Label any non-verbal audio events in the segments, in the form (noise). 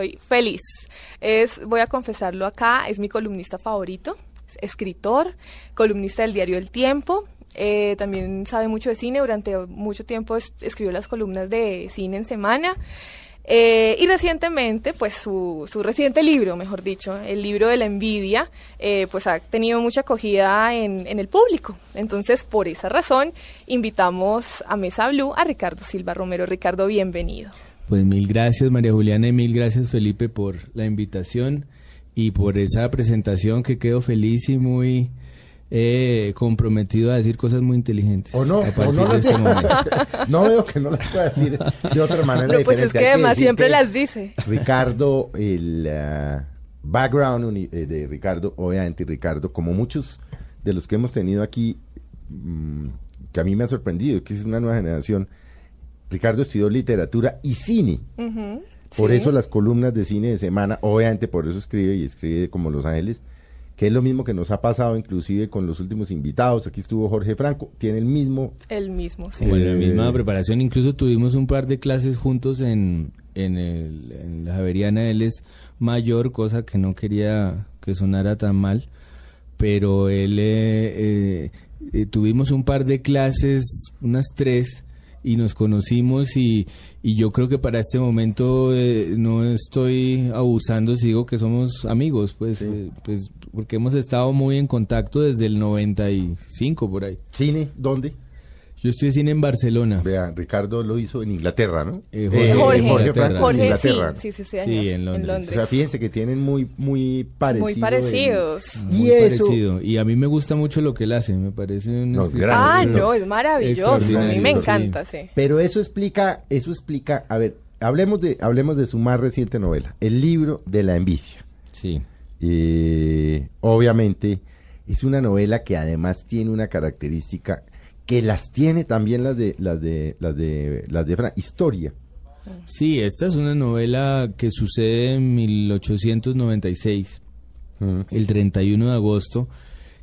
estoy feliz. Es, voy a confesarlo acá, es mi columnista favorito, es escritor, columnista del diario El Tiempo. eh, también sabe mucho de cine, durante mucho tiempo es- escribió las columnas de cine en semana. Eh, y recientemente, pues su, su reciente libro, mejor dicho, el libro de la envidia, eh, pues ha tenido mucha acogida en, en el público. Entonces, por esa razón, invitamos a Mesa Blue a Ricardo Silva Romero. Ricardo, bienvenido. Pues mil gracias María Juliana y mil gracias Felipe por la invitación y por esa presentación que quedo feliz y muy eh, comprometido a decir cosas muy inteligentes. O no, a o no las este momento. (laughs) No veo que no las pueda decir de otra manera Pero pues es que Hay además siempre que las dice. Ricardo, el ah, background uni- eh, de Ricardo, obviamente Ricardo, como muchos de los que hemos tenido aquí, mm, que a mí me ha sorprendido, que es una nueva generación, Ricardo estudió literatura y cine. Por sí. eso las columnas de cine de semana, obviamente por eso escribe y escribe como Los Ángeles, que es lo mismo que nos ha pasado inclusive con los últimos invitados. Aquí estuvo Jorge Franco, tiene el mismo... El mismo, sí. Bueno, la Eh, misma preparación, incluso tuvimos un par de clases juntos en, en, el- en la Javeriana, él es mayor, cosa que no quería que sonara tan mal, pero él eh, eh, eh, tuvimos un par de clases, unas tres, y nos conocimos y, y yo creo que para este momento eh, no estoy abusando si digo que somos amigos, pues, eh, pues porque hemos estado muy en contacto desde el 95 por ahí. ¿Cine? ¿Dónde? Yo estoy cine en Barcelona. Vea, Ricardo lo hizo en Inglaterra, ¿no? Eh, Eh, Jorge, Jorge Inglaterra. Franco en Jorge, Inglaterra. sí, sí, sí, Sí, señor, en Londres. O sea, fíjense que tienen muy, muy parecido. Muy en- parecidos. Y Muy eso, parecido. Y a mí me gusta mucho lo que él hace, me parece un No, grande, Ah, sí, no, es maravilloso. A mí me sí. encanta, sí. pero eso explica, eso explica, a ver, hablemos de, hablemos de su más reciente novela, El libro de la envidia. Sí. Eh, obviamente es una novela que además tiene una característica que las tiene también las de las de las de las de Fran, historia. Sí, esta es una novela que sucede en 1896, el 31 de agosto,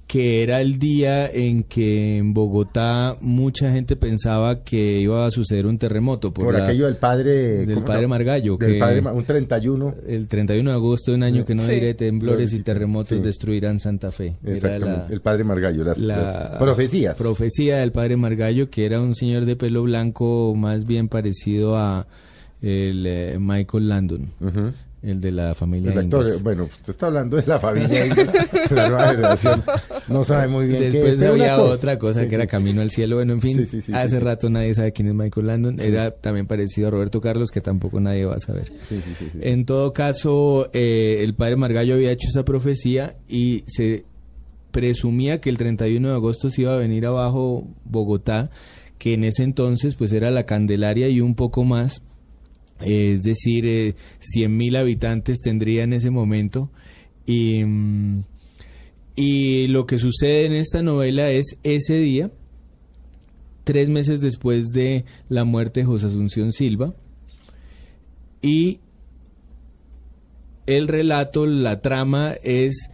que era el día en que en Bogotá mucha gente pensaba que iba a suceder un terremoto. Por, la- aquello del padre del ¿cómo padre no? Margallo, Del que- padre Ma- un 31 El 31 de agosto de un año que no Sí. diré temblores y terremotos Sí. destruirán Santa Fe. Era Exactamente, la- el padre Margallo, las, la las profecías. profecía del padre Margallo, que era un señor de pelo blanco más bien parecido a el eh, Michael Landon, Ujú. El de la familia El actor, bueno, usted está hablando de la familia Ingalls, (laughs) la nueva generación. No sabe muy bien qué es, Después pero un había otra cosa Sí, que era. Camino al Cielo. Bueno, en fin, Sí, hace rato nadie sabe quién es Michael Landon. Era también parecido a Roberto Carlos, que tampoco nadie va a saber. En todo caso, eh, el padre Margallo había hecho esa profecía y se presumía que el 31 de agosto se iba a venir abajo Bogotá, que en ese entonces pues era la Candelaria y un poco más, es decir, eh, 100.000 habitantes tendría en ese momento. Y, mm, y lo que sucede en esta novela es ese día, tres meses después de la muerte de José Asunción Silva, y el relato, la trama es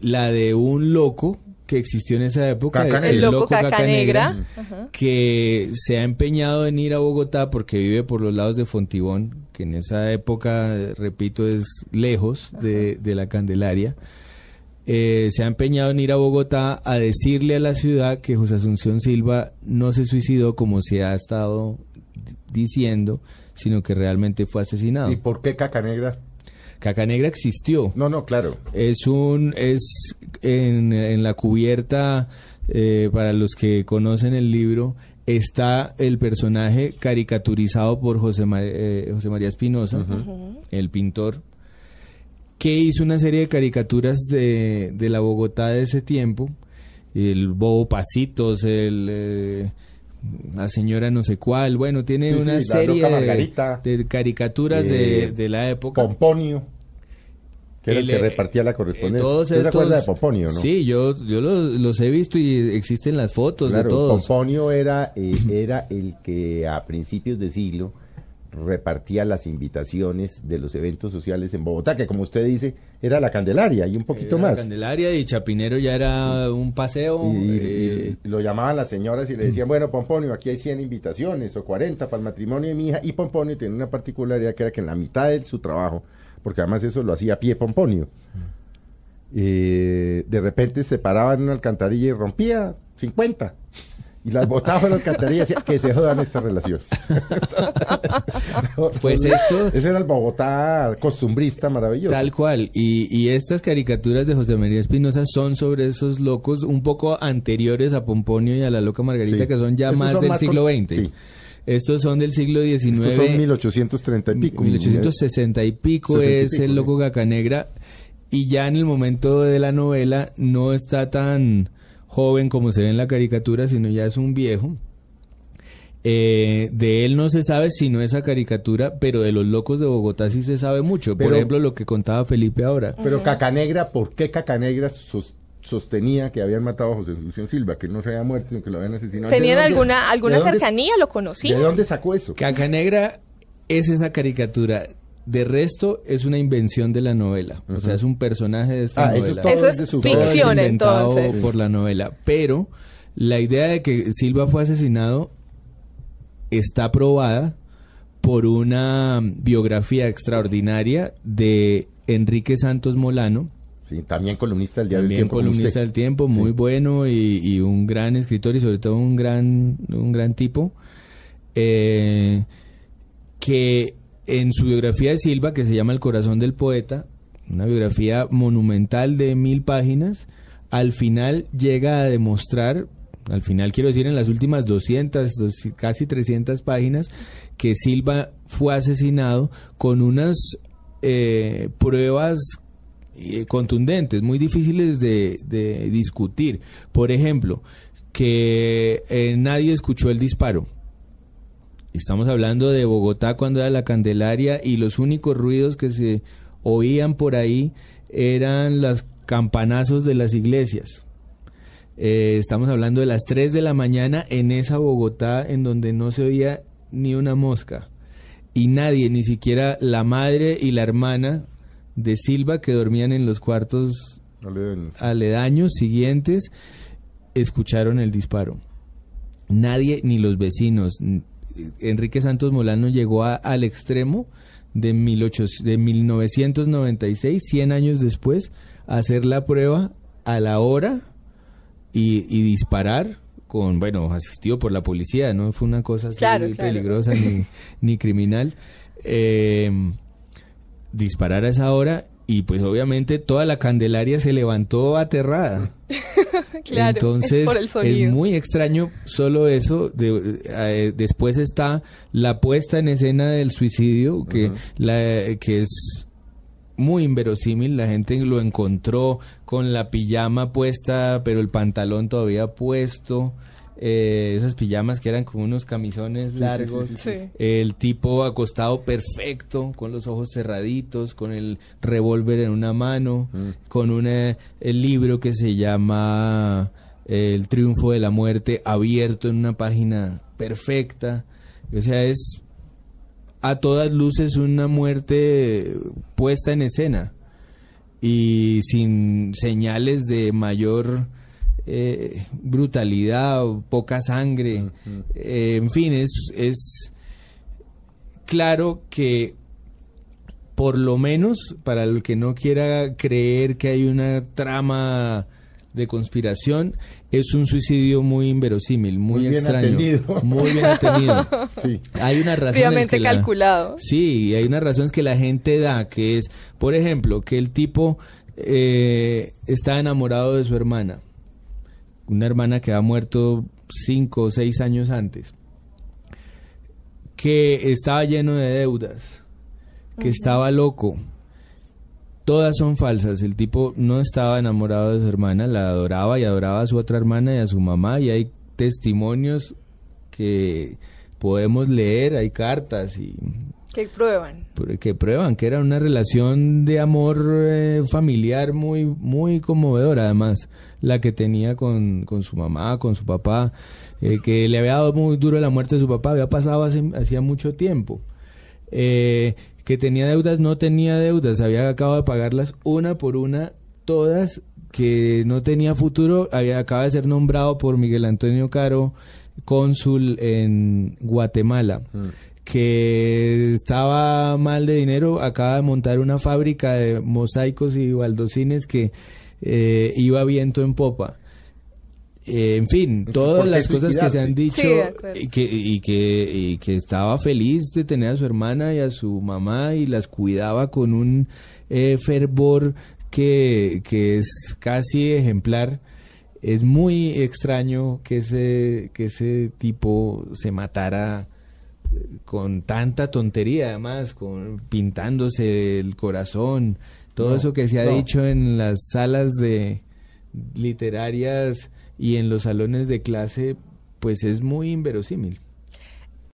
la de un loco que existió en esa época, Caca El loco caca negra. Ajá. que se ha empeñado en ir a Bogotá porque vive por los lados de Fontibón, que en esa época, repito, es lejos de, de la Candelaria. Eh, se ha empeñado en ir a Bogotá a decirle a la ciudad que José Asunción Silva no se suicidó como se ha estado diciendo, sino que realmente fue asesinado. ¿Y por qué Caca Negra? Caca Negra existió. No, no, claro. Es un es en, en la cubierta eh, para los que conocen el libro está el personaje caricaturizado por José, Ma- eh, José María Espinosa, el pintor, que hizo una serie de caricaturas de, de la Bogotá de ese tiempo, el Bobo Pasitos, el eh, la señora no sé cuál, bueno, tiene Sí, una sí, serie de, Margarita. de caricaturas Eh, de, de la época. Pomponio, que era el, El, que eh, repartía la Eh, correspondencia. todos ¿Usted se estos- de Pomponio, no? Sí, yo, yo los, los he visto y existen las fotos Claro, de todos. Pomponio era, eh, era el que a principios de siglo repartía las invitaciones de los eventos sociales en Bogotá, que como usted dice, era la Candelaria y un poquito Era más. Candelaria y Chapinero ya era un paseo. Y- eh, y lo llamaban las señoras y le decían, bueno, Pomponio, aquí hay 100 invitaciones o 40 para el matrimonio de mi hija. Y Pomponio tenía una particularidad que era que en la mitad de su trabajo, porque además eso lo hacía a pie Pomponio, eh, de repente se paraba en una alcantarilla y rompía 50. Y las botaba en la alcantarilla y decía que se jodan estas relaciones. (laughs) Pues esto- Ese era el Bogotá costumbrista maravilloso. Tal cual. Y, y estas caricaturas de José María Espinosa son sobre esos locos un poco anteriores a Pomponio y a la loca Margarita, Sí. que son ya Esos más son del más siglo XX. sí. Estos son del siglo XIX. Estos son 1830 y pico. 1860 y pico 60 y es pico, el loco Cacanegra. Y ya en el momento de la novela no está tan joven como se ve en la caricatura, sino ya es un viejo. Eh, de él no se sabe sino esa caricatura, pero de los locos de Bogotá sí se sabe mucho. Por ejemplo, lo que contaba Felipe ahora. Pero Cacanegra, ¿por qué Cacanegra sos- sostenía que habían matado a José Asunción Silva, que él no se había muerto, sino que lo habían asesinado? ¿De ¿Tenían dónde- alguna, alguna de cercanía? ¿Lo conocían? ¿De dónde sacó eso? Cacanegra es esa caricatura. De resto, es una invención de la novela. O sea, es un personaje de esta Ah, eso novela. es todo Eso es de su- Todo es ficción, inventado entonces. por la novela. Pero la idea de que Silva fue asesinado está probada por una biografía extraordinaria de Enrique Santos Molano, Sí, también columnista del diario El también Tiempo. como columnista del tiempo, muy Sí. bueno y, y un gran escritor y sobre todo un gran, un gran tipo, eh, que en su biografía de Silva, que se llama El corazón del poeta, una biografía monumental de mil páginas, al final llega a demostrar, al final quiero decir en las últimas 200, dos- casi 300 páginas, que Silva fue asesinado con unas eh, pruebas contundentes, muy difíciles de, de discutir. Por ejemplo, que eh, nadie escuchó el disparo. Estamos hablando de Bogotá cuando era la Candelaria y los únicos ruidos que se oían por ahí eran los campanazos de las iglesias. Eh, estamos hablando de las 3 de la mañana en esa Bogotá en donde no se oía ni una mosca. Y nadie, ni siquiera la madre y la hermana de Silva que dormían en los cuartos aledaños siguientes escucharon el disparo. Nadie, ni los vecinos. Enrique Santos Molano llegó a- al extremo de, 1800 de 1996, 100 años después, a hacer la prueba a la hora y, y disparar con, bueno, asistido por la policía, no fue una cosa así Claro, claro. peligrosa ni, ni criminal. Eh, disparar a esa hora y pues obviamente toda la Candelaria se levantó aterrada. (laughs) Claro, Entonces es por el sonido. muy extraño solo eso. de- eh, después está la puesta en escena del suicidio, que, la, que es muy inverosímil. La gente lo encontró con la pijama puesta, pero el pantalón todavía puesto. Eh, esas pijamas que eran como unos camisones sí, largos. sí, sí. El tipo acostado perfecto, con los ojos cerraditos, con el revólver en una mano, Mm. con una, el libro que se llama eh, El triunfo de la muerte abierto en una página perfecta. O sea, es a todas luces una muerte puesta en escena y sin señales de mayor eh, brutalidad o poca sangre. Eh, en fin, es, es claro que por lo menos para el que no quiera creer que hay una trama de conspiración, es un suicidio muy inverosímil, muy, Muy bien extraño, atendido. muy bien atendido. (laughs) Sí. Hay unas razones que la- calculado. Sí, hay unas razones que la gente da, que es, por ejemplo, que el tipo eh, está enamorado de su hermana, una hermana que ha muerto cinco o seis años antes, que estaba lleno de deudas, que estaba loco. Todas son falsas. El tipo no estaba enamorado de su hermana, la adoraba y adoraba a su otra hermana y a su mamá. Y hay testimonios que podemos leer, hay cartas y Que prueban. que prueban que era una relación de amor eh, familiar muy muy conmovedora además la que tenía con, con su mamá con su papá eh, que le había dado muy duro la muerte de su papá había pasado hace hacía mucho tiempo eh, que tenía deudas, no tenía deudas, había acabado de pagarlas una por una, todas, que no tenía futuro, había acaba de ser nombrado por Miguel Antonio Caro cónsul en Guatemala. Mm. Que estaba mal de dinero, acaba de montar una fábrica de mosaicos y baldocines que eh, iba viento en popa. Eh, en fin, todas ¿por qué las cosas que se han dicho Sí, y, que, y, que, y que estaba feliz de tener a su hermana y a su mamá y las cuidaba con un eh, fervor que, que es casi ejemplar. Es muy extraño que ese, que ese tipo se matara con tanta tontería, además, con pintándose el corazón, todo No, eso que se ha no. dicho en las salas de literarias y en los salones de clase, pues es muy inverosímil.